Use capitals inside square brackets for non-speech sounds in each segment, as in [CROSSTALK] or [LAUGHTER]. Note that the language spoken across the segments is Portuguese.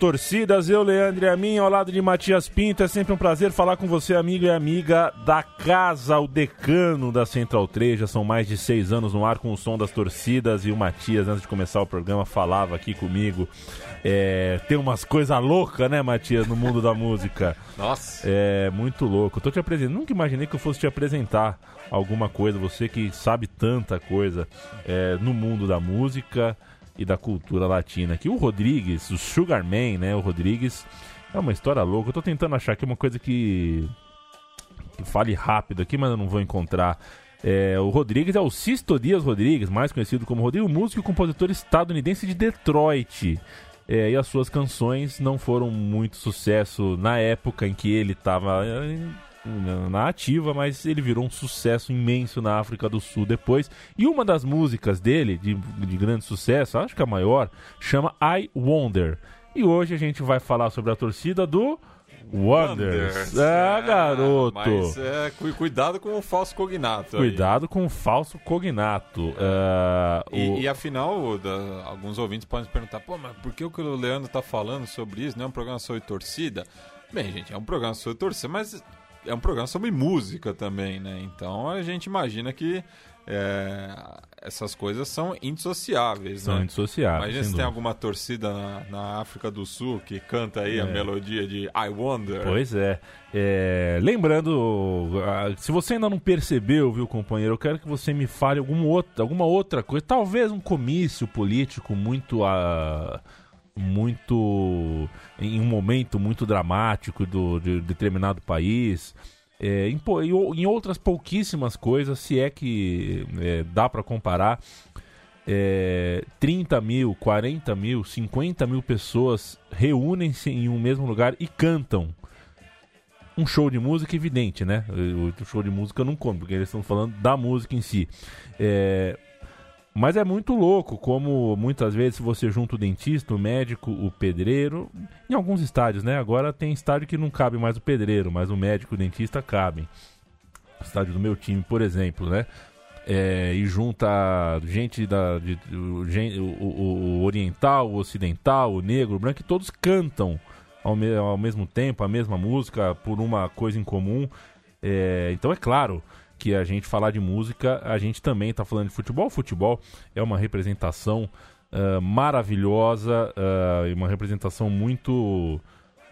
Torcidas, eu, Leandro e a mim, ao lado de Matias Pinto. É sempre um prazer falar com você, amigo e amiga da casa, o decano da Central 3. Já são mais de seis anos no ar com o som das torcidas. E o Matias, antes de começar o programa, falava aqui comigo. É, tem umas coisas loucas, né, Matias, no mundo da música. [LAUGHS] Nossa. É muito louco. Eu tô te apresentando. Nunca imaginei que eu fosse te apresentar alguma coisa. Você que sabe tanta coisa é, no mundo da música e da cultura latina. Que o Rodrigues, o Sugarman, né? O Rodrigues é uma história louca. Eu tô tentando achar aqui uma coisa que, que fale rápido aqui, mas eu não vou encontrar. É, o Rodrigues é o Sisto Dias Rodrigues, mais conhecido como Rodrigo, músico e compositor estadunidense de Detroit. É, e as suas canções não foram muito sucesso na época em que ele estava na ativa, mas ele virou um sucesso imenso na África do Sul depois. E uma das músicas dele, de, de grande sucesso, acho que a maior, chama I Wonder. E hoje a gente vai falar sobre a torcida do Wonders. É, garoto. Mas é, cuidado com o falso cognato. Cuidado aí. com o falso cognato. Uh, e, o... e, afinal, da, alguns ouvintes podem se perguntar: pô, mas por que o que o Leandro tá falando sobre isso? Não é um programa sobre torcida? Bem, gente, é um programa sobre torcida, mas é um programa sobre música também, né? Então a gente imagina que é, essas coisas são indissociáveis. São né? indissociáveis. Imagina se tem alguma torcida na, na, África do Sul que canta aí é. a melodia de I Wonder. Pois é. é. Lembrando, se você ainda não percebeu, viu, companheiro, eu quero que você me fale alguma outra, alguma outra coisa. Talvez um comício político muito. Uh, muito em um momento muito dramático do, de determinado país. É, em, em, outras pouquíssimas coisas, se é que é, dá para comparar, é, 30 mil, 40 mil, 50 mil pessoas reúnem-se em um mesmo lugar e cantam. Um show de música evidente, né? O show de música não conta, porque eles estão falando da música em si. É, mas é muito louco como muitas vezes você junta o dentista, o médico, o pedreiro, em alguns estádios, né? Agora tem estádio que não cabe mais o pedreiro, mas o médico e o dentista cabem. Estádio do meu time, por exemplo, né? É, e junta gente da de, o, o, o, oriental, o ocidental, o negro, o branco, e todos cantam ao, me, ao mesmo tempo a mesma música por uma coisa em comum. É, então é claro que a gente falar de música, a gente também está falando de futebol. O futebol é uma representação uh, maravilhosa uh, e uma representação muito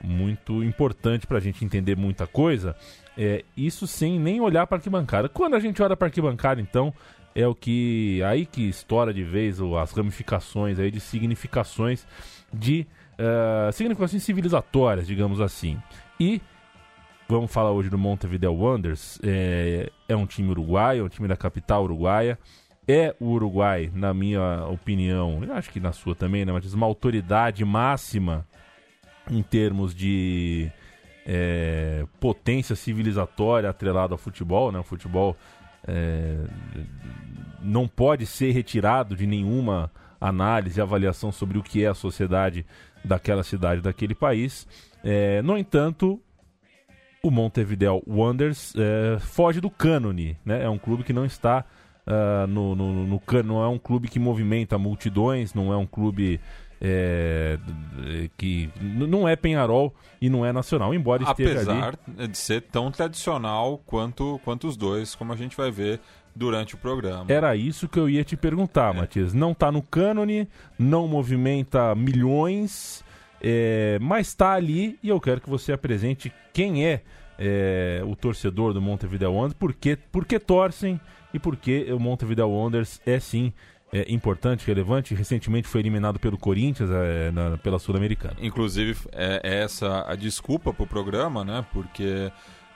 muito importante para a gente entender muita coisa. É, isso sem nem olhar para arquibancada. Quando a gente olha para arquibancada, então, é o que. Aí que estoura de vez as ramificações aí de significações de. Uh, significações civilizatórias, digamos assim. E Vamos falar hoje do Montevideo Wanderers. É, é um time uruguaio, é um time da capital uruguaia. É o Uruguai, na minha opinião, eu acho que na sua também, né, Mas uma autoridade máxima em termos de é, potência civilizatória atrelada ao futebol, né? O futebol é, não pode ser retirado de nenhuma análise e avaliação sobre o que é a sociedade daquela cidade, daquele país. É, no entanto, o Montevideo Wanderers é, foge do cânone, né? É um clube que não está uh, no, no, no, no não é um clube que movimenta multidões, não é um clube é, que não é Penharol e não é Nacional, embora esteja Apesar ali... de ser tão tradicional quanto, quanto os dois, como a gente vai ver durante o programa. Era isso que eu ia te perguntar, é. Matias. Não está no cânone, não movimenta milhões, é, mas está ali e eu quero que você apresente quem é, é o torcedor do Montevideo Wanderers, por que, torcem e por que o Montevideo Wanderers é sim é, importante, relevante. Recentemente foi eliminado pelo Corinthians é, na, pela Sul-Americana. Inclusive, é, é essa a desculpa para o programa, né? Porque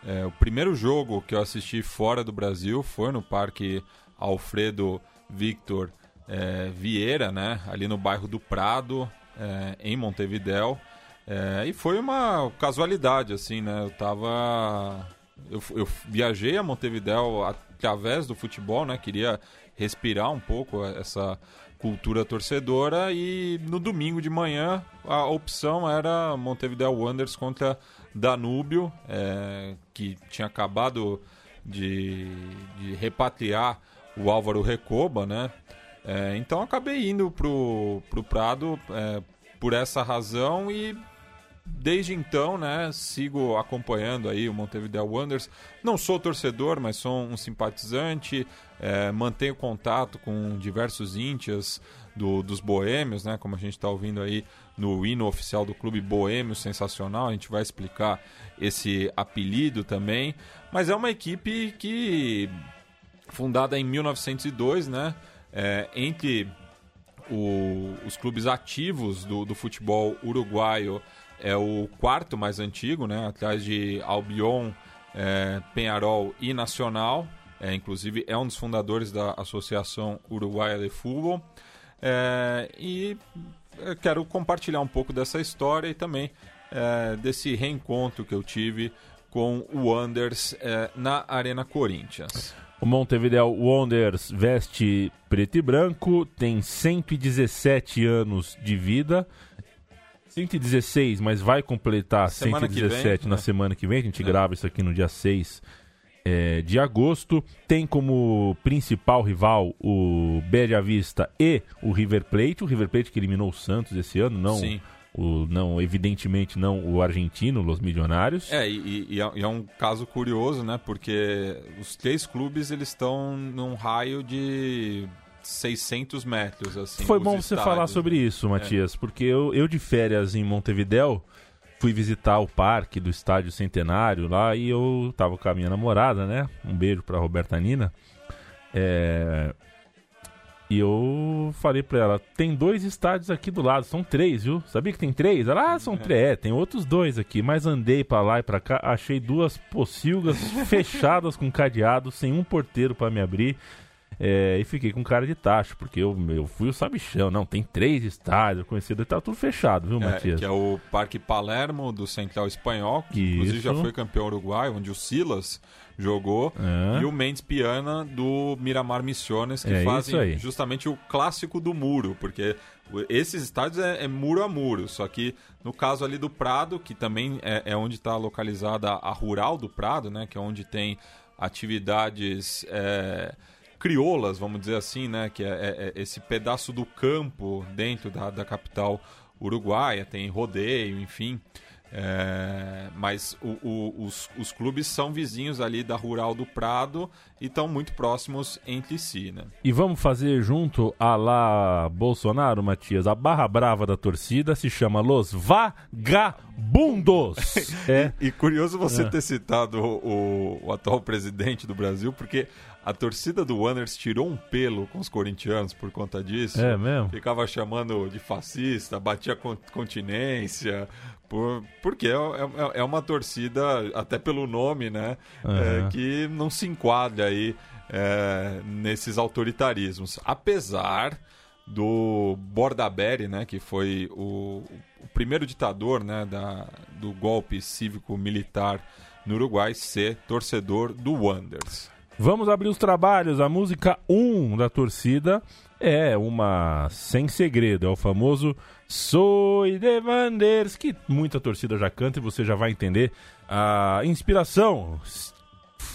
é, o primeiro jogo que eu assisti fora do Brasil foi no Parque Alfredo Victor é, Vieira, né? Ali no bairro do Prado, é, em Montevidéu. É, e foi uma casualidade, assim, né? Eu tava. Eu, eu viajei a Montevidéu através do futebol, né? Queria respirar um pouco essa cultura torcedora e no domingo de manhã a opção era Montevideo Wanderers contra Danúbio, é, que tinha acabado de, de, repatriar o Álvaro Recoba, né? É, então acabei indo pro, pro Prado é, por essa razão e desde então, né, sigo acompanhando aí o Montevideo Wanderers. Não sou torcedor, mas sou um simpatizante. É, mantenho contato com diversos íntias do, dos boêmios, né, como a gente está ouvindo aí no hino oficial do clube Boêmio, sensacional. A gente vai explicar esse apelido também. Mas é uma equipe que fundada em 1902, né, é, entre o, os clubes ativos do, do futebol uruguaio é o quarto mais antigo, né? Atrás de Albion, é, Penharol e Nacional. É, inclusive é um dos fundadores da Associação Uruguaia de Futebol. É, e quero compartilhar um pouco dessa história e também é, desse reencontro que eu tive com o Anders é, na Arena Corinthians. O Montevideo Wanderers veste preto e branco, tem 117 anos de vida 116, mas vai completar semana 117 vem, na né? semana que vem. A gente é. grava isso aqui no dia 6 é, de agosto. Tem como principal rival o Bela Vista e o River Plate. O River Plate que eliminou o Santos esse ano, não. Sim. O, não, evidentemente não o argentino, os milionários. É, e, e, é, e, é, um caso curioso, né? Porque os três clubes eles estão num raio de 600 metros, assim. Foi bom você falar sobre isso, Matias, é. porque eu, eu de férias em Montevidéu fui visitar o parque do Estádio Centenário lá e eu tava com a minha namorada, né? Um beijo pra Roberta Nina. É... E eu falei pra ela, tem dois estádios aqui do lado, são três, viu? Sabia que tem três? Ela, ah, são é. três, é, tem outros dois aqui. Mas andei pra lá e pra cá, achei duas pocilgas [LAUGHS] fechadas com cadeado, sem um porteiro para me abrir. É, e fiquei com cara de tacho, porque eu, eu fui o sabichão. Não, tem três estádios conhecidos, tá tudo fechado, viu, é, Matias? Que é o Parque Palermo do Central Espanhol, que Isso. inclusive já foi campeão uruguaio, onde o Silas jogou, é. e o Mendes Piana do Miramar Missiones, que é fazem justamente o clássico do muro, porque esses estádios é, é, muro a muro, só que no caso ali do Prado, que também é, é onde está localizada a Rural do Prado, né, que é onde tem atividades é, crioulas, vamos dizer assim, né? Que é, é, é esse pedaço do campo dentro da, da capital uruguaia, tem rodeio, enfim. É, mas o, o, os, os, clubes são vizinhos ali da Rural do Prado e estão muito próximos entre si, né? E vamos fazer junto a lá Bolsonaro, Matias. A barra brava da torcida se chama Los Vagabundos. [LAUGHS] é. E, e, curioso você é. ter citado o, o atual presidente do Brasil, porque a torcida do Wanderers tirou um pelo com os corintianos por conta disso. É mesmo? Ficava chamando de fascista, batia continência, por, porque é, é, é uma torcida, até pelo nome, né? Uhum. É, que não se enquadra aí é, nesses autoritarismos. Apesar do Bordaberry, né, que foi o, o primeiro ditador né, da, do golpe cívico-militar no Uruguai, ser torcedor do Wanderers. Vamos abrir os trabalhos. A música 1 um da torcida é uma sem segredo, é o famoso Soy de Vanders, que muita torcida já canta e você já vai entender a inspiração.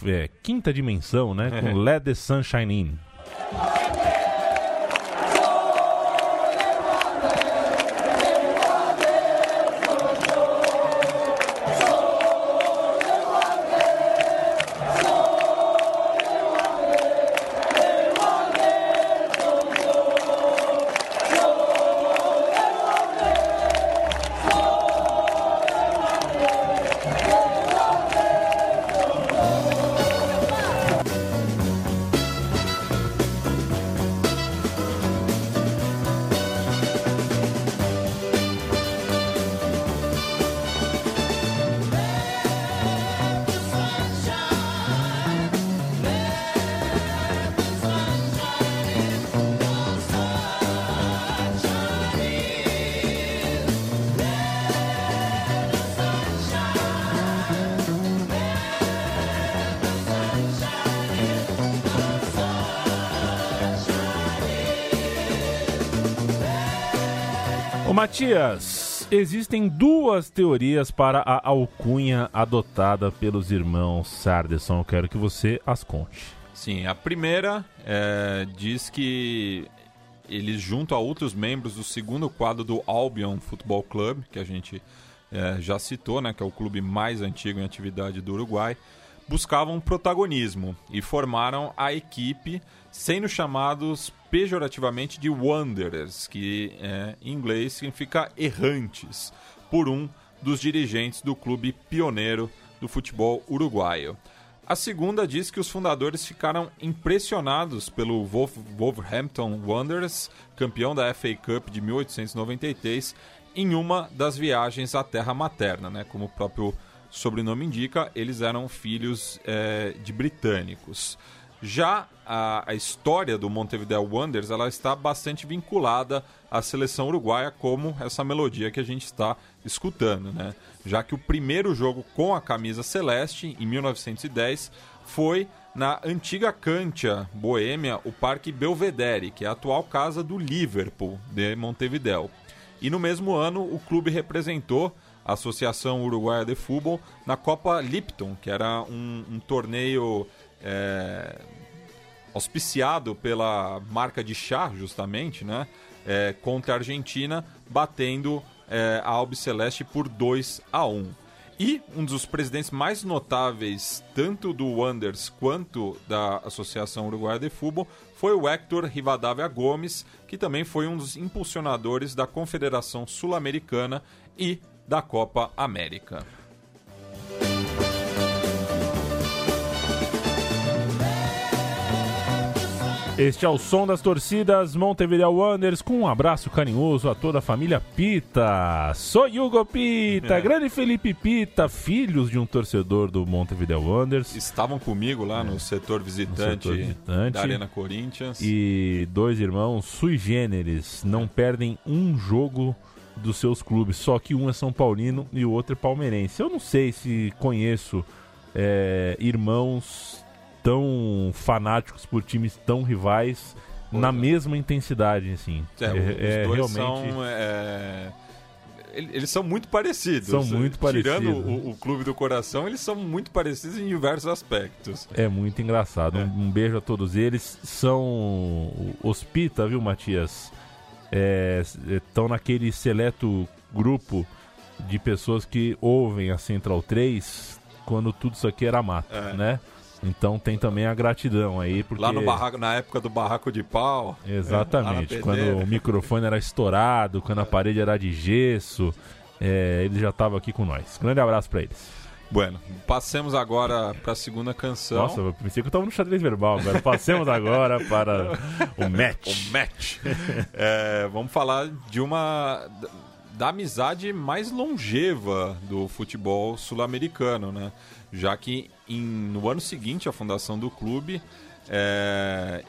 É, quinta dimensão, né? Com [LAUGHS] Let the Sunshine In. Matias, existem duas teorias para a alcunha adotada pelos irmãos Sardeson. Eu quero que você as conte. Sim, a primeira é, diz que eles, junto a outros membros do segundo quadro do Albion Football Club, que a gente é, já citou, né, que é o clube mais antigo em atividade do Uruguai, buscavam protagonismo e formaram a equipe, sendo chamados pejorativamente de Wanderers, que é, em inglês significa errantes, por um dos dirigentes do clube pioneiro do futebol uruguaio. A segunda diz que os fundadores ficaram impressionados pelo Wolverhampton Wanderers, campeão da FA Cup de 1893, em uma das viagens à terra materna, né? Como o próprio sobrenome indica, eles eram filhos é, de britânicos. Já a, a, história do Montevideo Wanderers ela está bastante vinculada à seleção uruguaia, como essa melodia que a gente está escutando, né? Já que o primeiro jogo com a camisa celeste, em 1910, foi na antiga Cantia Boêmia, o Parque Belvedere, que é a atual casa do Liverpool de Montevideo. E no mesmo ano, o clube representou a Associação Uruguaia de Futebol na Copa Lipton, que era um, um torneio é, auspiciado pela marca de chá, justamente, né? É, contra a Argentina, batendo é, a Albiceleste por 2 a 1. E um dos presidentes mais notáveis, tanto do Wonders quanto da Associação Uruguaia de Futebol, foi o Héctor Rivadavia Gomes, que também foi um dos impulsionadores da Confederação Sul-Americana e da Copa América. Este é o som das torcidas Montevideo Wanderers com um abraço carinhoso a toda a família Pita. Sou Hugo Pita, é. grande Felipe Pita, filhos de um torcedor do Montevideo Wanderers. Estavam comigo lá é. no, setor visitante, no setor visitante da Arena Corinthians. E dois irmãos sui generis, não perdem um jogo dos seus clubes, só que um é São Paulino e o outro é palmeirense. Eu não sei se conheço é, irmãos tão fanáticos por times tão rivais Pô, na é. mesma intensidade, assim. É, é, é realmente. São, é... Eles são muito parecidos. São muito parecidos. Tirando o, o, Clube do Coração, eles são muito parecidos em diversos aspectos. É muito engraçado. Um, é. um, beijo a todos eles. São hospita, viu, Matias? Estão é, naquele seleto grupo de pessoas que ouvem a Central 3 quando tudo isso aqui era mato, né? Então tem também a gratidão aí. Porque... Lá no barraco, na época do barraco de pau. Exatamente. É, quando o microfone era estourado, quando a parede era de gesso. É, ele já estava aqui com nós. Grande abraço para eles. Bueno, passemos agora para a segunda canção. Nossa, eu pensei que eu estava no xadrez verbal agora. Passemos agora para o match. O match. É, vamos falar de uma da amizade mais longeva do futebol sul-americano, né? Já que em, no ano seguinte à fundação do clube, é,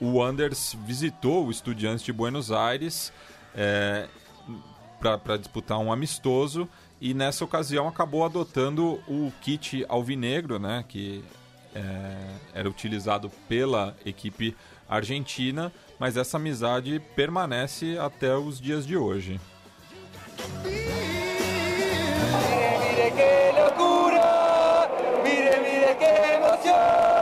o Anders visitou o Estudiantes de Buenos Aires é, para disputar um amistoso e nessa ocasião acabou adotando o kit alvinegro, né, que é, era utilizado pela equipe argentina, mas essa amizade permanece até os dias de hoje. qué emoción.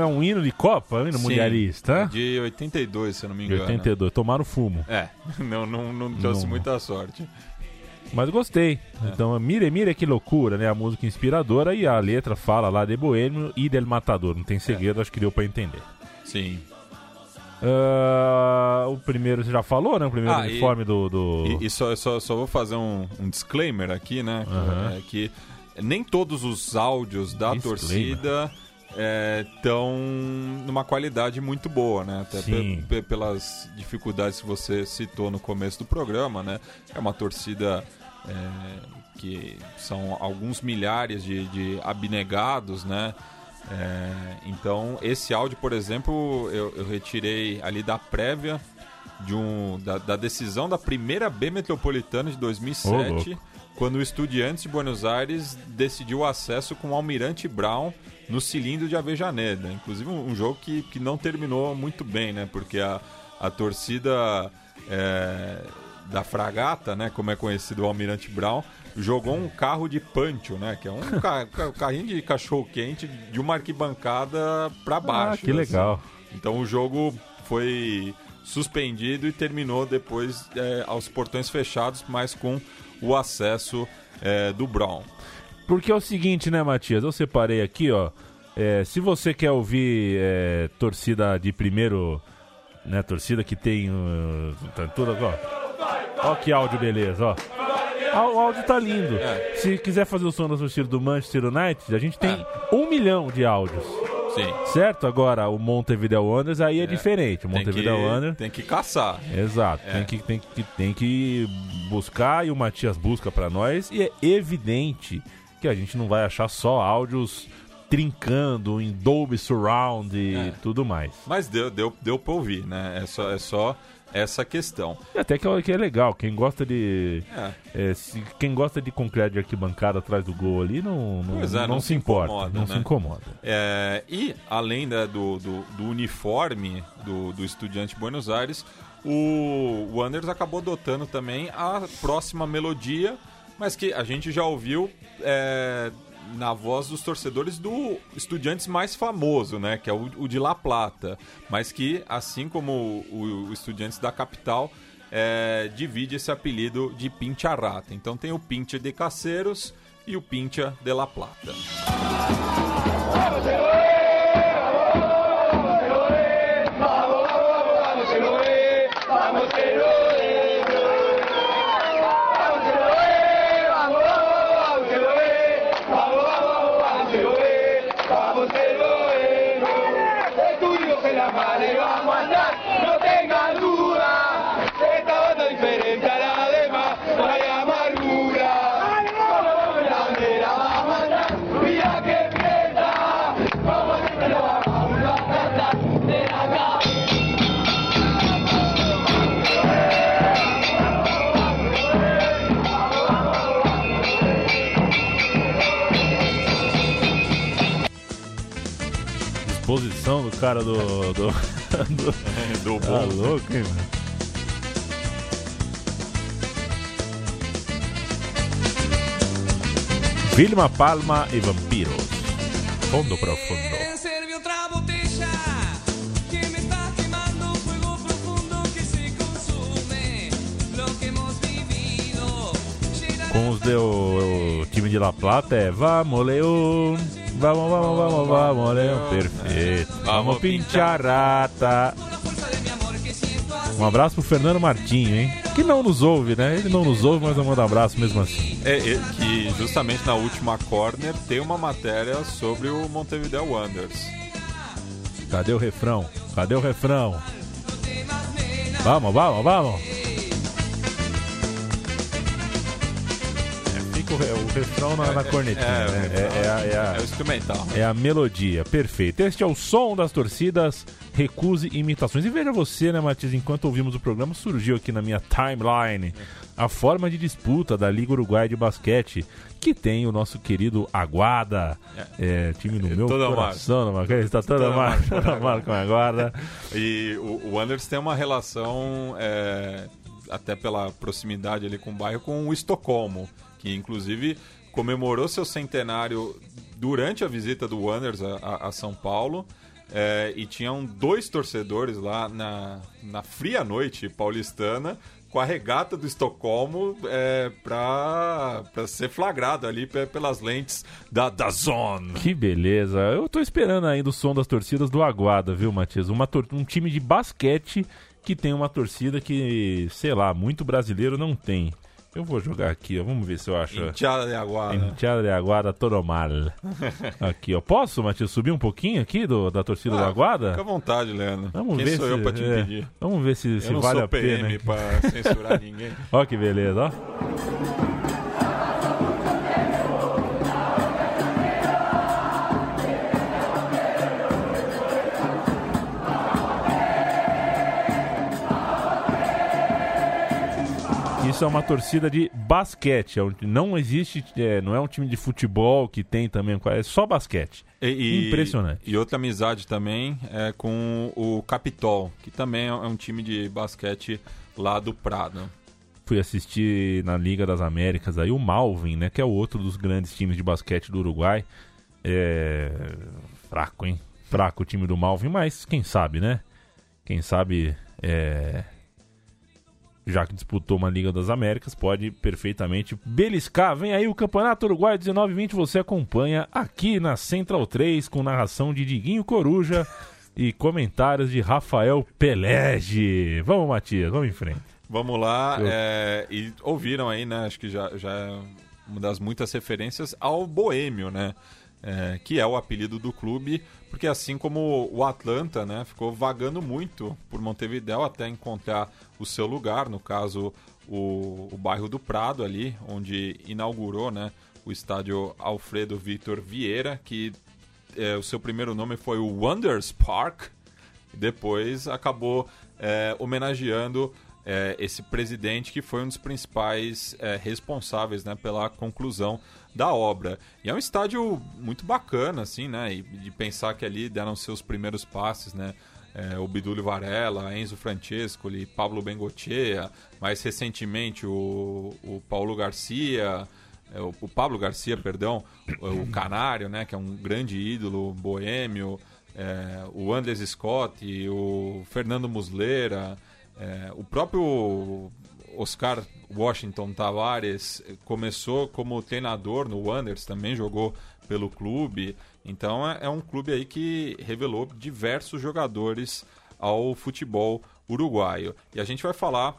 É um hino de Copa, um hino Sim, mundialista. De 82, se eu não me engano. De 82, tomaram fumo. É, [LAUGHS] não, não, não trouxe não. muita sorte. Mas gostei. É. Então, mire, mire que loucura, né? A música inspiradora e a letra fala lá de Boêmio e del Matador. Não tem segredo, é. acho que deu pra entender. Sim. Uh, o primeiro você já falou, né? O primeiro Ah, e- uniforme do. do... E, e só, só, só vou fazer um, um disclaimer aqui, né? que- Aham. é que nem todos os áudios da Disclaimer. torcida estão numa qualidade muito boa, né? Até pe- pelas dificuldades que você citou no começo do programa, né? É uma torcida é, que são alguns milhares de, de abnegados, né? É, então, esse áudio, por exemplo, eu, eu retirei ali da prévia de um, da, da decisão da primeira B Metropolitana de Ô, 2007, louco. quando o Estudiantes de Buenos Aires decidiu o acesso com o Almirante Brown no cilindro de Avejaneda. Inclusive um, um jogo que, que não terminou muito bem, né? Porque a, a torcida é, da Fragata, né? Como é conhecido o Almirante Brown, jogou um carro de pancho, né? Que é um ca- ca- carrinho de cachorro-quente de uma arquibancada para baixo. Ah, que assim. legal. Então o jogo foi suspendido e terminou depois é, aos portões fechados, mas com o acesso é, do Brown. Porque é o seguinte, né, Matias? Eu separei aqui, ó. é, se você quer ouvir é, torcida de primeiro, né? Torcida que tem. Uh, tá tudo, ó. Ó que áudio beleza, ó. Ah, O áudio tá lindo. É. Se quiser fazer o som da torcida do Manchester United, a gente tem um milhão de áudios. Sim. Certo? Agora, o Montevideo Wanderers aí é, diferente. O Tem que, Montevideo Wanderers... tem que caçar. Exato, É. tem, que, tem, que, tem que buscar e o Matias busca pra nós. E é evidente que a gente não vai achar só áudios trincando em Dolby Surround e É. tudo mais. Mas deu, deu, deu pra ouvir, né? É só, é só essa questão. E até que é, que é legal, quem gosta de. É. é, se- quem gosta de concreto de arquibancada atrás do gol ali não, não, é, não não se se importa. incomoda, não né? se incomoda. É, e além da- do, do, do uniforme do, do Estudiante de Buenos Aires, o Wanderers acabou adotando também a próxima melodia, mas que a gente já ouviu é, na voz dos torcedores do Estudiantes mais famoso, né? Que é o, o de La Plata, mas que, assim como o, o Estudiantes da capital, é, divide esse apelido de Pincharrata. Então tem o Pincha de Caceiros e o Pincha de La Plata. Disposição do cara do. do, [LAUGHS] do Do tá bom. louco, hein, mano? Vilma Palma e Vampiros. Fundo profundo. Serve otra botella que me está quemando fuego profundo que se consume lo que hemos vivido. Llena Com os de, o, o time de La Plata é Vamos Leão, vamos, vamos, vamos, vamos Leão, perfeito. Vamos pinchar rata. Um abraço pro Fernando Martinho, hein? Que não nos ouve, né? Ele não nos ouve, mas eu mando um abraço mesmo assim. É, é, que justamente na última corner tem uma matéria sobre o Montevideo Wanderers. Cadê o refrão? Cadê o refrão? Vamos, vamos, vamos. É, o, re- o refrão na, na cornetinha, é, né? É, é a- é a- É o instrumental. É a melodia, perfeito. Este é o som das torcidas, recuse imitações. E veja você, né, Matias, enquanto ouvimos o programa, surgiu aqui na minha timeline a forma de disputa da Liga Uruguai de Basquete, que tem o nosso querido Aguada, é, time no meu Toda coração, marca. está toda, Toda marca, marca. marca com Aguada. E o, o Wanderers tem uma relação, é, até pela proximidade ali com o bairro, com o Estocolmo, que inclusive comemorou seu centenário durante a visita do Wanderers a, a- a São Paulo. é, e tinham dois torcedores lá na, na fria noite paulistana com a regata do Estocolmo é, pra, pra ser flagrado ali pe- pelas lentes da, da Zone. Que beleza. Eu tô esperando ainda o som das torcidas do Aguada, viu, Matias? Uma um time de basquete que tem uma torcida que, sei lá, muito brasileiro não tem. Eu vou jogar aqui, ó. Vamos ver se eu acho. Enteada de Aguada. Enteada de Aguada todo mal. [LAUGHS] Aqui, ó. Posso, Matias, subir um pouquinho aqui do, da torcida do Ah, Aguada? Fica à vontade, Leandro. Vamos Quem ver sou se, eu pra te é, impedir? Vamos ver se, se eu não vale sou a pena. PM hein? pra censurar ninguém. [LAUGHS] Ó que beleza, ó. Isso é uma torcida de basquete. é Não existe, é, não é um time de futebol que tem também, é só basquete. E- e- Impressionante. E outra amizade também é com o Capitol, que também é um time de basquete lá do Prado. Fui assistir na Liga das Américas aí o Malvin, né? Que é o outro dos grandes times de basquete do Uruguai. É. Fraco, hein? Fraco o time do Malvin, mas quem sabe, né? Quem sabe, é. Já que disputou uma Liga das Américas, pode perfeitamente beliscar. Vem aí o Campeonato Uruguai 19-20, você acompanha aqui na Central 3, com narração de Diguinho Coruja [LAUGHS] e comentários de Rafael Pelege. Vamos, Matias, vamos em frente. Vamos lá, Eu- é, e ouviram aí, né? Acho que já, já é uma das muitas referências ao Boêmio, né? É, que é o apelido do clube, porque assim como o Atlanta, né, ficou vagando muito por Montevideo até encontrar o seu lugar, no caso o, o bairro do Prado ali, onde inaugurou, né, o estádio Alfredo Victor Vieira, que é, o seu primeiro nome foi o Wonders Park, e depois acabou é, homenageando é, esse presidente que foi um dos principais é, responsáveis né, pela conclusão da obra. E é um estádio muito bacana, assim, né? E de pensar que ali deram seus primeiros passes, né? É, o Bidulio Varela, Enzo Francescoli, Pablo Bengochea, mais recentemente o, o Paulo Garcia, é, o, o Pablo Garcia, perdão, o, Canário, né? Que é um grande ídolo boêmio, é, o Andres Scott, o Fernando Muslera, é, o próprio Oscar Washington Tavares começou como treinador no Wanderers, também jogou pelo clube. Então é, é um clube aí que revelou diversos jogadores ao futebol uruguaio. E a gente vai falar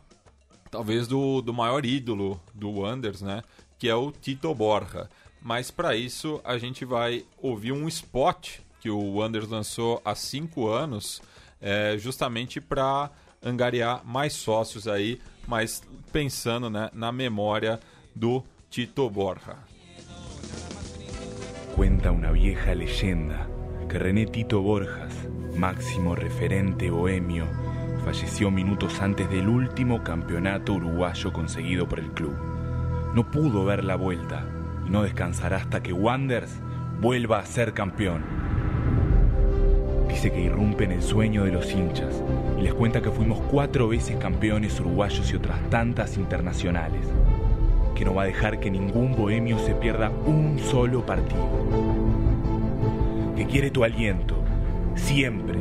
talvez do, do maior ídolo do Wanderers, né? Que é o Tito Borja. Mas para isso a gente vai ouvir um spot que o Wanderers lançou há cinco anos, é, justamente para angariar mais sócios aí, mas pensando né, na memória do Tito Borja. Cuenta una vieja leyenda que René Tito Borjas, máximo referente bohemio, falleció minutos antes del último campeonato uruguayo conseguido por el club. No pudo ver la vuelta y no descansará hasta que Wanders vuelva a ser campeón. Dice que irrumpe en el sueño de los hinchas y les cuenta que fuimos cuatro veces campeones uruguayos y otras tantas internacionales. Que no va a dejar que ningún bohemio se pierda un solo partido. Que quiere tu aliento, siempre.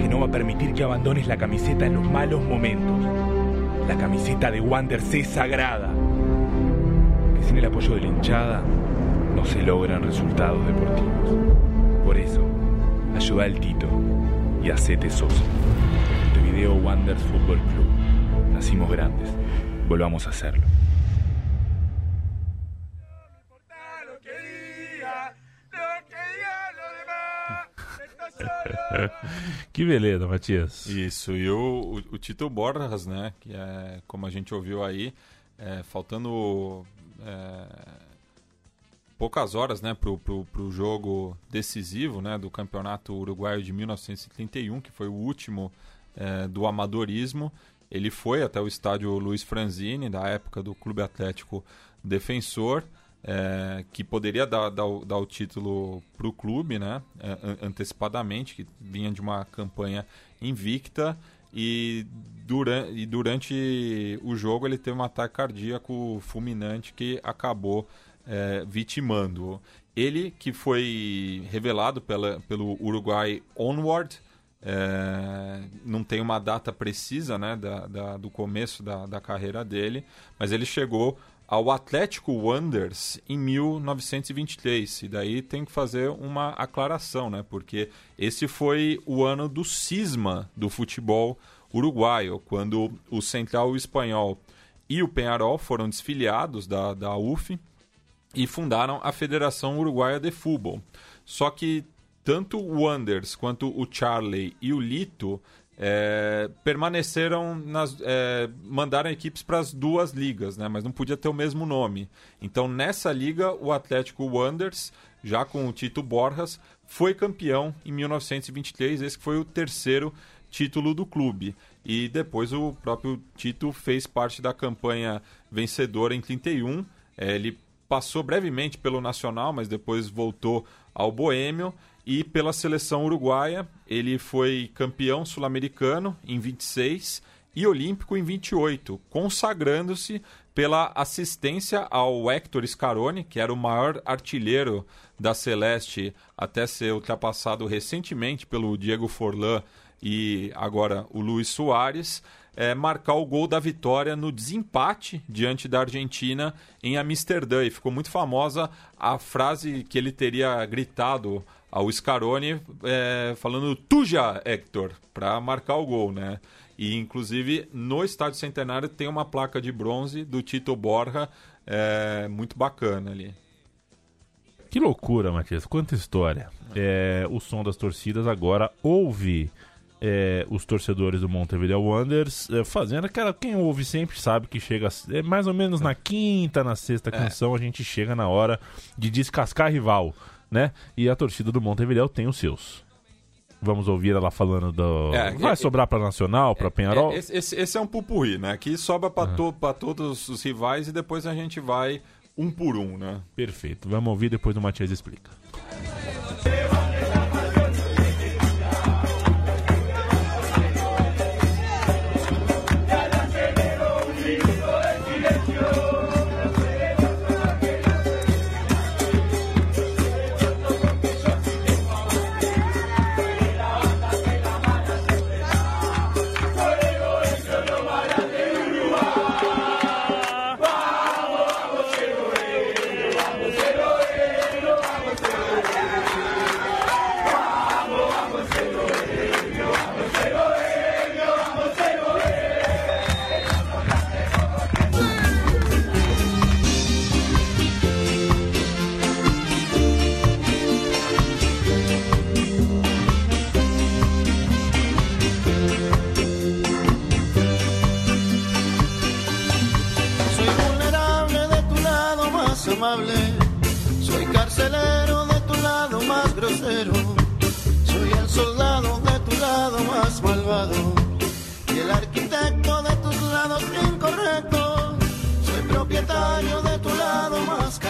Que no va a permitir que abandones la camiseta en los malos momentos. La camiseta de Wanderers es sagrada. Que sin el apoyo de la hinchada no se logran resultados deportivos. Por eso, ayuda al Tito y hacete socio. Montevideo Wanderers Fútbol Club. Nacimos grandes. Volvamos a hacerlo. [LAUGHS] Que beleza, Matias. Isso, e o, o, o Tito Borjas, né, que é, como a gente ouviu aí, é, faltando é, poucas horas, né, pro, pro jogo decisivo, né, do Campeonato Uruguaio de 1931, que foi o último é, do amadorismo, ele foi até o estádio Luiz Franzini, da época do Clube Atlético Defensor, é, que poderia dar, dar, o- dar o título para o clube, né, an- antecipadamente, que vinha de uma campanha invicta. E, dura, e durante o jogo ele teve um ataque cardíaco fulminante que acabou é, vitimando. Ele, que foi revelado pela, pelo Uruguai Onward, É, não tem uma data precisa né, da, da- do começo da, da carreira dele, mas ele chegou ao Atlético Wanderers em 1923. E daí tem que fazer uma aclaração, né? Porque esse foi o ano do cisma do futebol uruguaio, quando o Central Espanhol e o Penharol foram desfiliados da, da UF e fundaram a Federação Uruguaia de Futebol. Só que tanto o Wanders quanto o Charlie e o Lito é, permaneceram nas, é, mandaram equipes para as duas ligas, né? Mas não podia ter o mesmo nome. Então nessa liga o Atlético Wanderers, já com o Tito Borjas, foi campeão em 1923. Esse foi o terceiro título do clube. E depois o próprio Tito fez parte da campanha vencedora em 31. É, ele passou brevemente pelo Nacional, mas depois voltou ao Boêmio. E pela seleção uruguaia, ele foi campeão sul-americano em 26 e olímpico em 28, consagrando-se pela assistência ao Héctor Scaroni, que era o maior artilheiro da Celeste até ser ultrapassado recentemente pelo Diego Forlan e agora o Luiz Soares, é, marcar o gol da vitória no desempate diante da Argentina em Amsterdã. E ficou muito famosa a frase que ele teria gritado ao Scaroni, é, falando Tuja, Héctor, para marcar o gol, né? E inclusive no Estádio Centenário tem uma placa de bronze do Tito Borja, é, muito bacana ali. Que loucura, Matias. Quanta história. É, o som das torcidas agora ouve é, os torcedores do Montevideo Wanderers é, fazendo aquela. Quem ouve sempre sabe que chega. É, mais ou menos na quinta, na sexta canção, a gente chega na hora de descascar rival, né? E a torcida do Montevideo tem os seus. Vamos ouvir ela falando do. É, Vai é, sobrar pra Nacional, pra Penharol? É, esse, esse- é um pupurri, né? Que sobra para todos os rivais e depois a gente vai um por um, né? Perfeito. Vamos ouvir depois o Matias explica.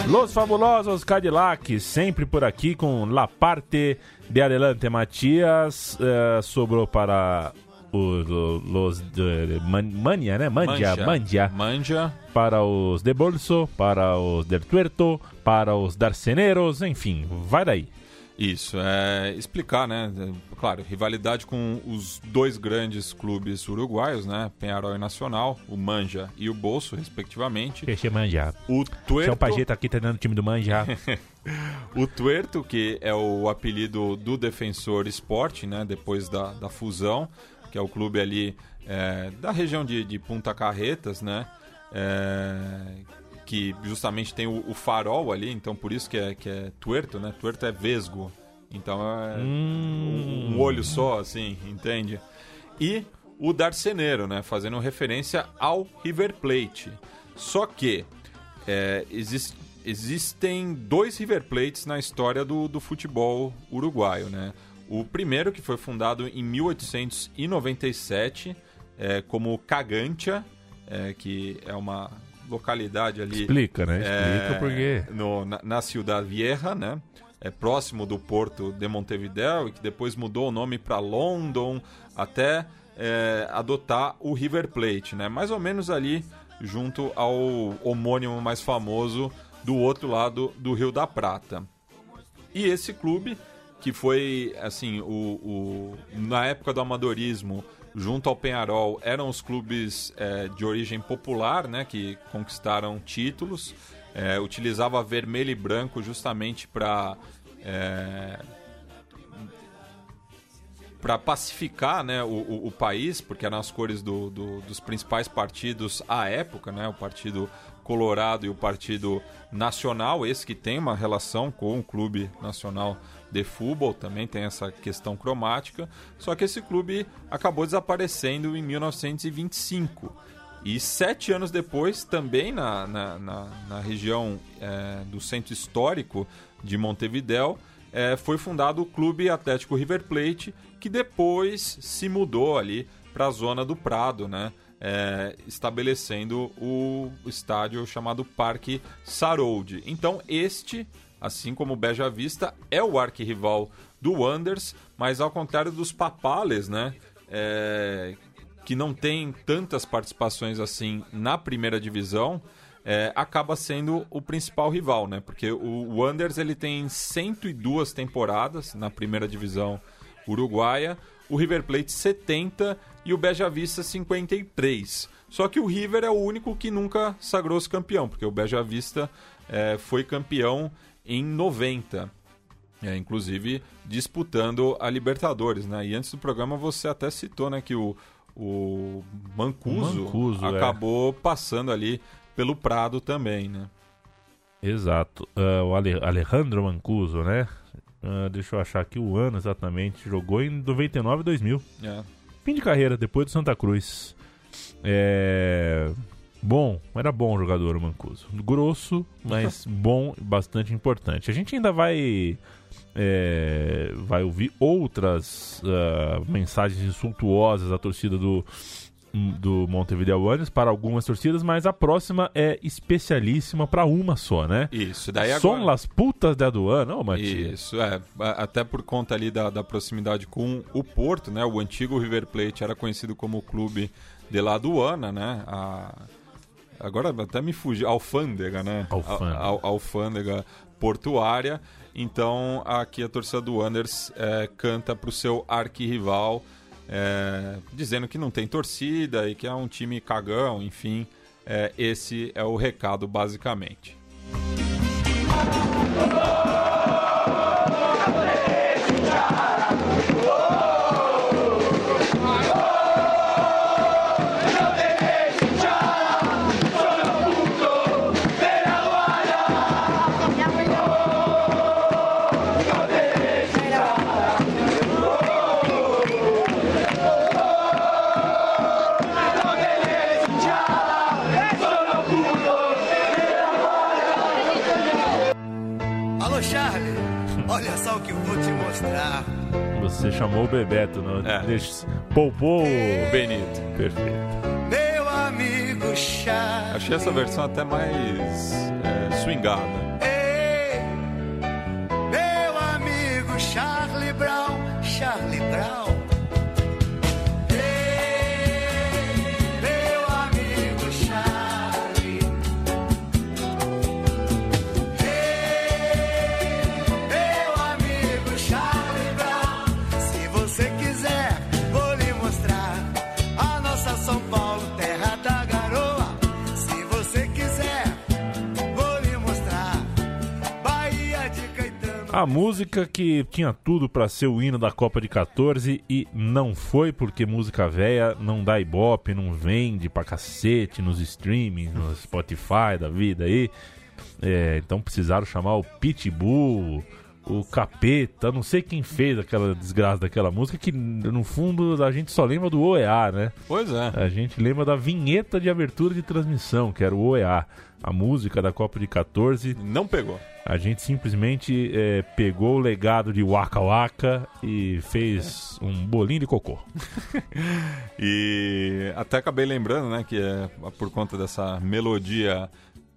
Los fabulosos Cadillacs, sempre por aqui com La Parte de Adelante. Matias eh, sobrou para os los de Man- Mania, né? Mandia, Mandia. Manja. Para os de Bolso, para os del Tuerto, para os Darceneros, enfim, vai daí. Isso, é explicar, né? é, Claro, rivalidade com os dois grandes clubes uruguaios, né? Penharol e Nacional, o Manja e o Bolso, respectivamente. Deixa Manja. O Tuerto, Pajeta aqui treinando o time do Manja. [LAUGHS] o Tuerto, que é o apelido do Defensor Esporte, né? Depois da, da fusão, que é o clube ali é, da região de, de Punta Carretas, né? É, que justamente tem o, o farol ali, então por isso que é, que é Tuerto, né? Tuerto é vesgo. Então é um, um olho só, assim, entende? E o Darceneiro, né? Fazendo referência ao River Plate. Só que é, exis- existem dois River Plates na história do, do futebol uruguaio, né? O primeiro, que foi fundado em 1897, é, como Cagantia, é, que é uma localidade ali... Explica, né? Explica É, porque. no, na, na Ciudad Vieja, né? É próximo do porto de Montevideo e que depois mudou o nome para London até é, adotar o River Plate, né? Mais ou menos ali junto ao homônimo mais famoso do outro lado do Rio da Prata. E esse clube que foi, assim, o, o- na época do amadorismo, junto ao Penharol, eram os clubes é, de origem popular, né, que conquistaram títulos. É, utilizava vermelho e branco justamente para para pacificar né, o, o- o país, porque eram as cores do- do- dos principais partidos à época, né, o Partido Colorado e o Partido Nacional, esse que tem uma relação com o Clube Nacional de Futebol, também tem essa questão cromática, só que esse clube acabou desaparecendo em 1925. E sete anos depois, também na, na, na- na região eh, do centro histórico de Montevidéu, eh, foi fundado o Clube Atlético River Plate, que depois se mudou ali para a zona do Prado, né? eh, estabelecendo o estádio chamado Parque Sarold. Então, este, assim como o Beja Vista, é o arquirrival do Wanderers, mas ao contrário dos Papales, né? eh, que não tem tantas participações assim na primeira divisão, é, acaba sendo o principal rival, né? Porque o Wanderers ele tem 102 temporadas na primeira divisão uruguaia, o River Plate 70 e o Beja Vista 53. Só que o River é o único que nunca sagrou-se campeão, porque o Beja Vista é, foi campeão em 90. É, inclusive disputando a Libertadores, né? E antes do programa você até citou, né, que o, o Mancuso, O Mancuso, é. acabou passando ali pelo Prado também, né? Exato. Ah, o Ale- Alejandro Mancuso, né? Ah, deixa eu achar aqui o ano exatamente. Jogou em 99 e 2000. É. Fim de carreira, depois do Santa Cruz. É. Bom, era bom o jogador o Mancuso. Grosso, mas [LAUGHS] bom e bastante importante. A gente ainda vai. é, vai ouvir outras ah, mensagens insultuosas da torcida do, do Montevideo Wanderers para algumas torcidas, mas a próxima é especialíssima para uma só, né? Isso, daí agora... Son las putas de aduana, ô Matias? Isso, é. Até por conta ali da, da proximidade com o Porto, né? O antigo River Plate era conhecido como o clube de la aduana, né? A... Agora até me fugi, alfândega, né? Alfândega. A- a- alfândega portuária. Então aqui a torcida do Wanderers é, canta pro seu arquirrival, é, dizendo que não tem torcida e que é um time cagão, enfim. É, esse é o recado basicamente. Você chamou o Bebeto, não? É. Deixa... Poupou. o- Benito. Perfeito. Meu amigo Charlie. Achei essa versão até mais é, swingada. Ei, meu amigo Charlie A música que tinha tudo pra ser o hino da Copa de 14 e não foi, porque música velha não dá ibope, não vende pra cacete nos streamings, no Spotify da vida aí. É, então precisaram chamar o Pitbull, o Capeta, não sei quem fez aquela desgraça daquela música, que no fundo a gente só lembra do OEA, né? Pois é. A gente lembra da vinheta de abertura de transmissão, que era o OEA, a música da Copa de 14. Não pegou. A gente simplesmente é, pegou o legado de Waka Waka e fez um bolinho de cocô. [LAUGHS] E até acabei lembrando, né, que é por conta dessa melodia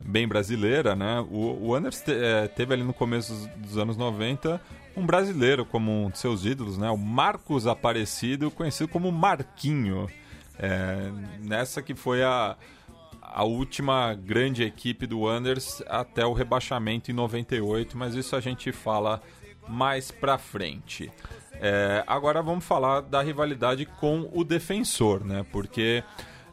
bem brasileira, né? O, o Anders te- é, teve ali no começo dos, anos 90 um brasileiro como um de seus ídolos, né? O Marcos Aparecido, conhecido como Marquinho. É, nessa que foi a, a última grande equipe do Anders até o rebaixamento em 98, mas isso a gente fala mais pra frente. É, agora vamos falar da rivalidade com o defensor, né? Porque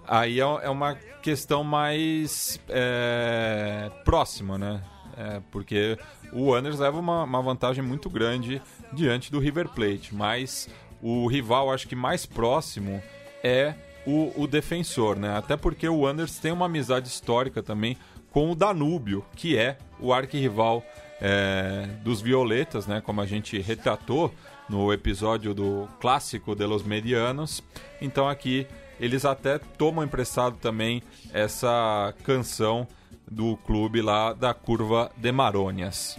aí é, é uma questão mais é, próxima, né? É, porque o Wanderers leva uma, uma vantagem muito grande diante do River Plate, mas o rival acho que mais próximo é o, o defensor, né? Até porque o Wanderers tem uma amizade histórica também com o Danúbio, que é o arquirrival é, dos Violetas, né? Como a gente retratou no episódio do clássico de los Medianos. Então aqui eles até tomam emprestado também essa canção do clube lá da Curva de Marônias.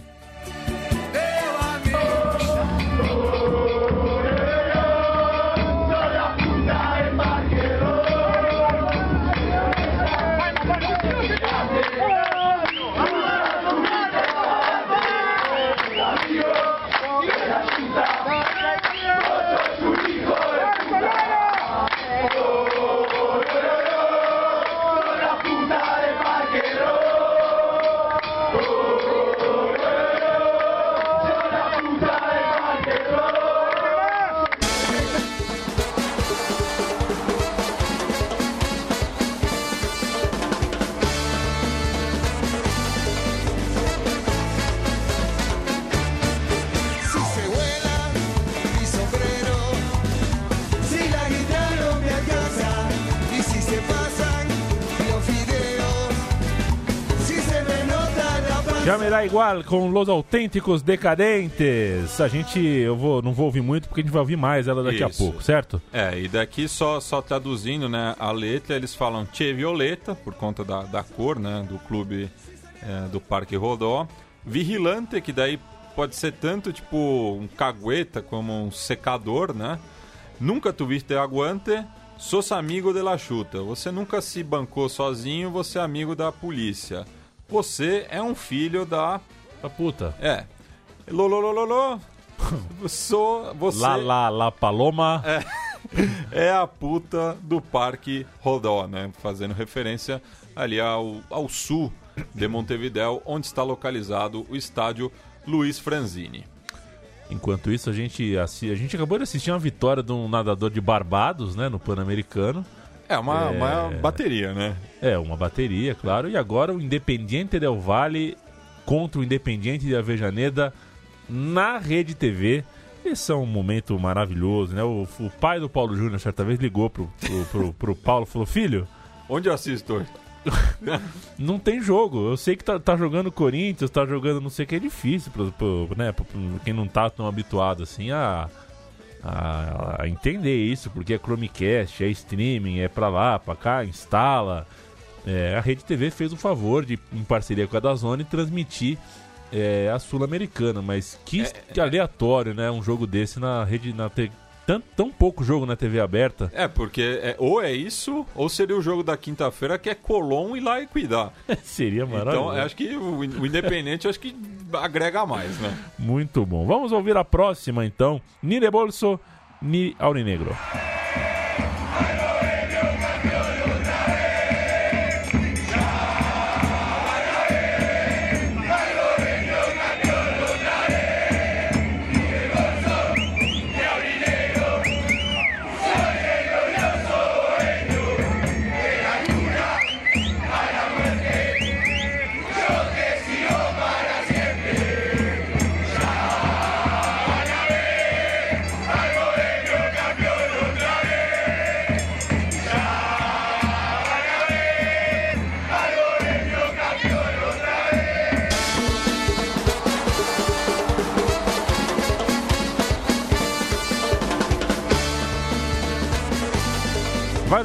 Dá igual com Los Autênticos Decadentes. A gente, eu vou, não vou ouvir muito porque a gente vai ouvir mais ela daqui a Isso. pouco, certo? É, e daqui só, só traduzindo né, a letra, eles falam Che Violeta, por conta da, da cor né, do clube é, do Parque Rodó. Vigilante, que daí pode ser tanto tipo um cagueta como um secador, né? Nunca tuviste aguante, sos amigo de la chuta. Você nunca se bancou sozinho, você é amigo da polícia. Você é um filho da... A puta. É. Lololololô. [LAUGHS] Sou você Lá, lá, lá, Paloma. é a puta do Parque Rodó, né? Fazendo referência ali ao, ao sul de Montevidéu, onde está localizado o estádio Luiz Franzini. Enquanto isso, a gente, a gente acabou de assistir uma vitória de um nadador de Barbados, né, no Pan-Americano. É uma, É. uma bateria, né? É, uma bateria, claro. E agora o Independiente Del Valle contra o Independiente de Avejaneda na Rede TV. Esse é um momento maravilhoso, né? O, o pai do Paulo Júnior certa vez ligou pro, pro, pro, pro Paulo e falou: Filho, Onde eu assisto hoje? [LAUGHS] não tem jogo. Eu sei que tá, tá jogando Corinthians, tá jogando não sei o que, é difícil pro, pro, né, pro- pro quem não tá tão habituado assim a, a, a entender isso, porque é Chromecast, é streaming, é pra lá, pra cá, instala. É, a Rede TV fez o favor de, em parceria com a Dazone, transmitir é, a Sul-Americana, mas que, que aleatório, né? Um jogo desse na rede, na te- tão, tão pouco jogo na TV aberta. É, porque é, ou é isso, ou seria o jogo da quinta-feira que é Colom e lá e cuidar. [LAUGHS] Seria maravilhoso. Então, acho que o, o Independente acho que agrega mais, né? Muito bom. Vamos ouvir a próxima então. Ni de bolso, ni aurinegro.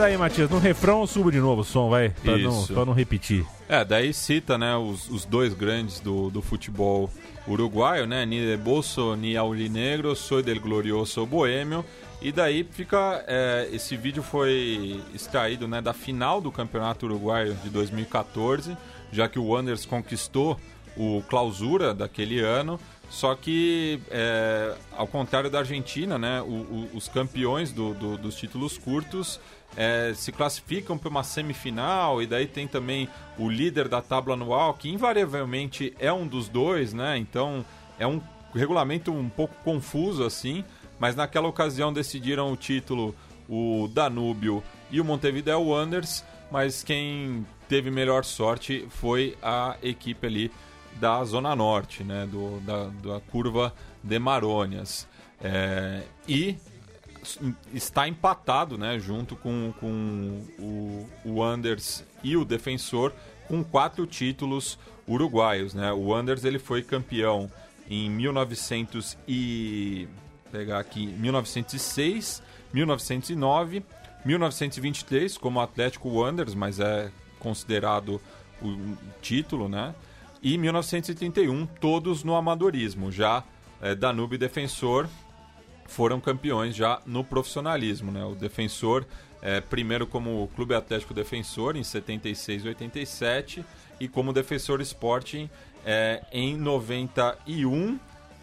Daí, Matias. No refrão subo de novo o som, vai. Pra, não, pra não repetir. É, daí cita, né, os, os dois grandes do, do futebol uruguaio, né, ni de bolso ni aurinegro, soy del glorioso boêmio, e daí fica, é, esse vídeo foi extraído, né, da final do Campeonato Uruguaio de 2014, já que o Wanderers conquistou o clausura daquele ano, só que, é, ao contrário da Argentina, né, o- o- os campeões do- do- dos títulos curtos é, se classificam para uma semifinal e daí tem também o líder da tábua anual, que invariavelmente é um dos dois, né? Então é um regulamento um pouco confuso assim, mas naquela ocasião decidiram o título o Danúbio e o Montevideo Wanderers, mas quem teve melhor sorte foi a equipe ali da Zona Norte, né, do, da, da curva de Marônias. É, e está empatado, né, junto com, com o, o Anders e o Defensor, com quatro títulos uruguaios, né? O Anders ele foi campeão em 1900 e pegar aqui 1906, 1909, 1923 como Atlético Wanderers, mas é considerado o título, né? E 1931 todos no amadorismo, já é, Danube e Defensor foram campeões já no profissionalismo, né? O Defensor é, primeiro como Clube Atlético Defensor em 76 e 87 e como Defensor Sporting é, em 91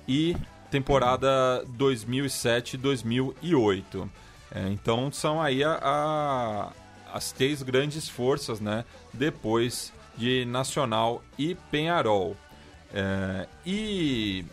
e temporada 2007-2008. É, então são aí a, a, as três grandes forças, né? Depois de Nacional e Penharol. É, e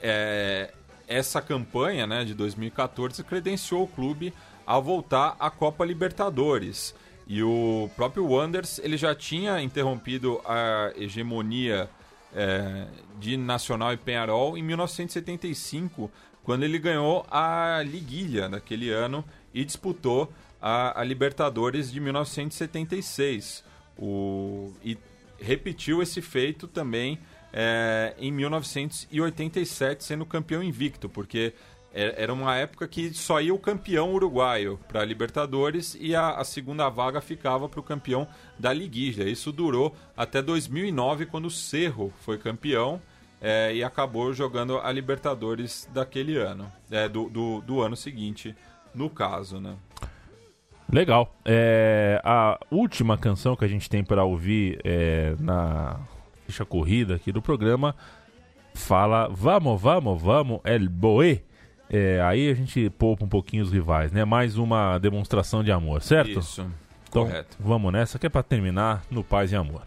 é, essa campanha né, de 2014 credenciou o clube a voltar à Copa Libertadores. E o próprio Wanderers ele já tinha interrompido a hegemonia é, de Nacional e Penharol em 1975, quando ele ganhou a liguilha daquele ano e disputou a, a Libertadores de 1976. O, e repetiu esse feito também é, em 1987, sendo campeão invicto, porque é, era uma época que só ia o campeão uruguaio para a Libertadores e a, a, segunda vaga ficava para o campeão da Liguilha. Isso durou até 2009, quando o Cerro foi campeão é, e acabou jogando a Libertadores daquele ano, é, do, do, do, ano seguinte, no caso, né? Legal. É, a última canção que a gente tem para ouvir é, na ficha corrida aqui do programa fala Vamos, vamos, vamos, El Boé é, aí a gente poupa um pouquinho os rivais, né? Mais uma demonstração de amor, certo? Isso, então, correto. Vamos nessa, que é pra terminar no paz e amor.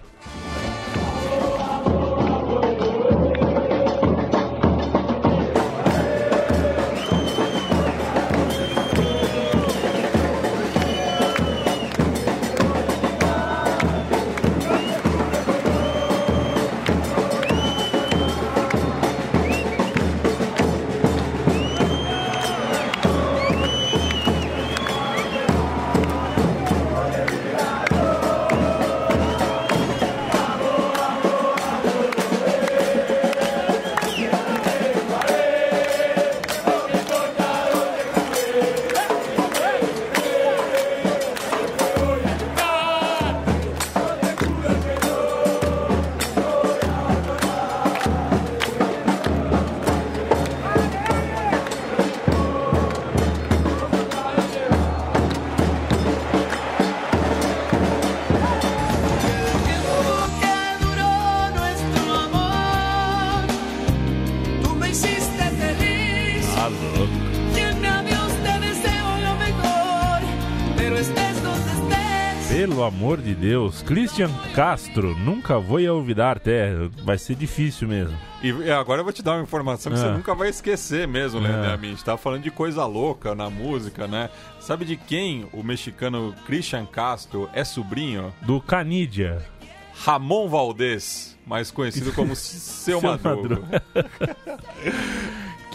Christian Castro, nunca vou olvidar até, vai ser difícil mesmo. E agora eu vou te dar uma informação que Ah. você nunca vai esquecer mesmo, Leandro Ah. Amin. A gente tá falando de coisa louca na música, né? Sabe de quem o mexicano Christian Castro é sobrinho? Do Canidia. Ramon Valdez, mais conhecido como [LAUGHS] Seu Seu Madruga. Madruga. [LAUGHS]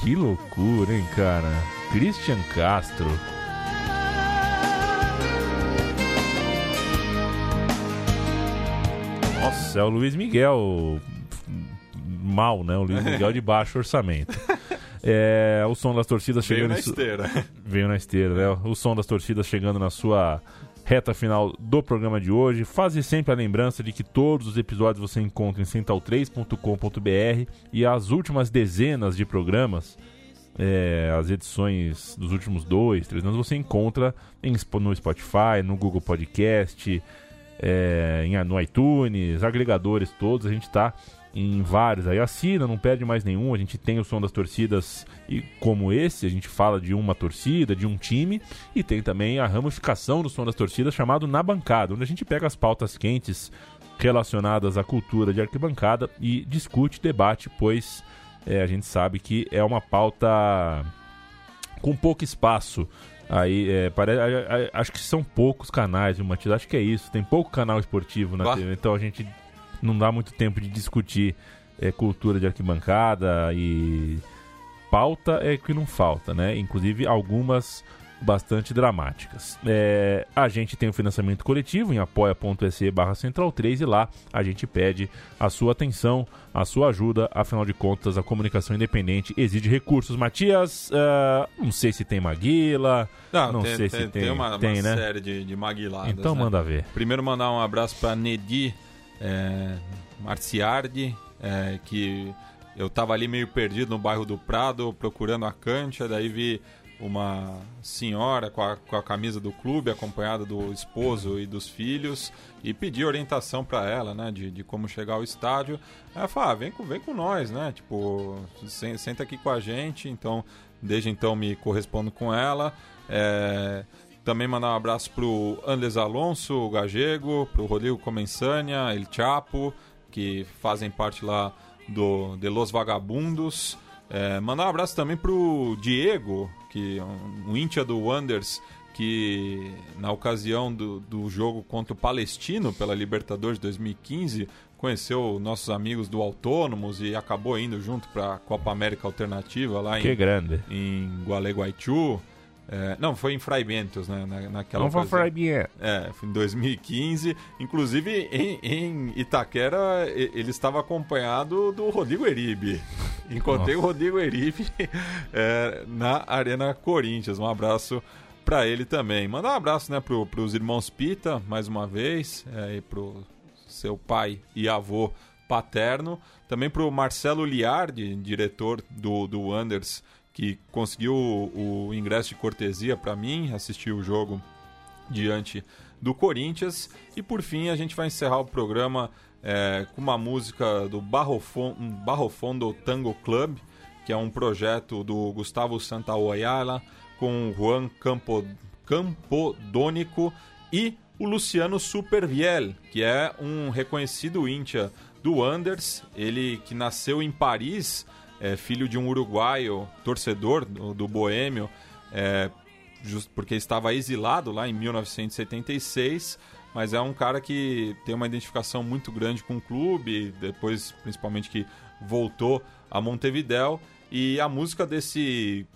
Que loucura, hein, cara? Christian Castro. Nossa, é o Luiz Miguel mal, né? O Luiz Miguel de baixo orçamento. É, o som das torcidas Veio chegando na em su- esteira. Veio na esteira, né? O som das torcidas chegando na sua reta final do programa de hoje. Faze sempre a lembrança de que todos os episódios você encontra em central3.com.br e as últimas dezenas de programas, é, as edições dos últimos dois, três anos, você encontra em no Spotify, no Google Podcast, é, em, no iTunes, agregadores todos. A gente está em vários aí. Assina, não perde mais nenhum. A gente tem o som das torcidas e como esse, a gente fala de uma torcida, de um time, e tem também a ramificação do som das torcidas chamado Na Bancada, onde a gente pega as pautas quentes relacionadas à cultura de arquibancada e discute, debate, pois é, a gente sabe que é uma pauta com pouco espaço. Aí, é, pare- a- a- acho que são poucos canais, viu, Matias? Acho que é isso. Tem pouco canal esportivo na. TV, então a gente não dá muito tempo de discutir é, cultura de arquibancada e pauta é que não falta, né? Inclusive algumas bastante dramáticas. É, a gente tem o financiamento coletivo em apoia.se barra central 3 e lá a gente pede a sua atenção, a sua ajuda, afinal de contas a comunicação independente exige recursos. Matias, ah, não sei se tem Maguila, não, tem, sei tem, se tem, tem uma, tem, uma né? série de, de maguiladas. Então né? manda ver. Primeiro mandar um abraço para Nedi é, Marciardi, é, que eu tava ali meio perdido no bairro do Prado, procurando a cancha, daí vi uma senhora com a, com a camisa do clube, acompanhada do esposo e dos filhos, e pedi orientação para ela, né, de, de como chegar ao estádio. Ela falou, ah, vem com, vem com nós, né, tipo, sen- senta aqui com a gente, então, desde então me correspondo com ela. É, também mandar um abraço pro Andes Alonso, o Gagego, pro Rodrigo Comensânia, El Chapo, que fazem parte lá do de Los Vagabundos. É, mandar um abraço também pro Diego, que um, um íntia do Wonders, que na ocasião do, do jogo contra o Palestino pela Libertadores 2015 conheceu nossos amigos do Autônomos e acabou indo junto para a Copa América Alternativa lá Que em, grande. em Gualeguaychú. É, não, foi em Fraibentos, né? Na, naquela Não falar bien. É, foi em 2015. Inclusive, em, em Itaquera, ele estava acompanhado do Rodrigo Eribe. Encontrei o Rodrigo Eribe [LAUGHS] é, na Arena Corinthians. Um abraço para ele também. Mandar um abraço né, pro, pros irmãos Pita, mais uma vez, é, e pro seu pai e avô paterno. Também pro Marcelo Liardi, diretor do, do Wonders, que conseguiu o, o ingresso de cortesia para mim, assistir o jogo diante do Corinthians. E por fim, a gente vai encerrar o programa é, com uma música do Barrofon- Barrofondo Tango Club, que é um projeto do Gustavo Santaolalla com Juan Campo, Campodônico e o Luciano Superviel, que é um reconhecido íntia do Anders, ele que nasceu em Paris, é filho de um uruguaio, torcedor do, do Boêmio, é, just porque estava exilado lá em 1976, mas é um cara que tem uma identificação muito grande com o clube, depois principalmente que voltou a Montevidéu, e a música desse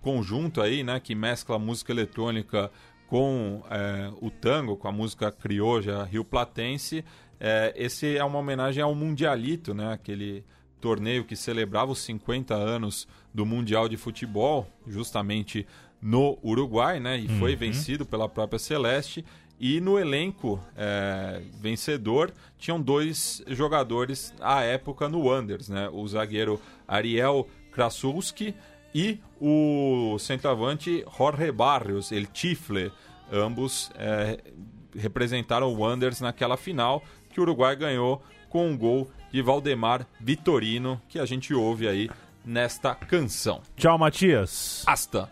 conjunto aí, né, que mescla a música eletrônica com é, o tango, com a música crioja rio platense, é, esse é uma homenagem ao Mundialito, né, aquele torneio que celebrava os 50 anos do Mundial de Futebol, justamente no Uruguai, né, e foi vencido pela própria Celeste. E no elenco é, vencedor tinham dois jogadores à época no Wanderers, né? O zagueiro Ariel Krasulski e o centroavante Jorge Barrios, El Chifle. Ambos é, representaram o Wanderers naquela final que o Uruguai ganhou com um gol de Valdemar Vitorino, que a gente ouve aí nesta canção. Tchau, Matias. Hasta!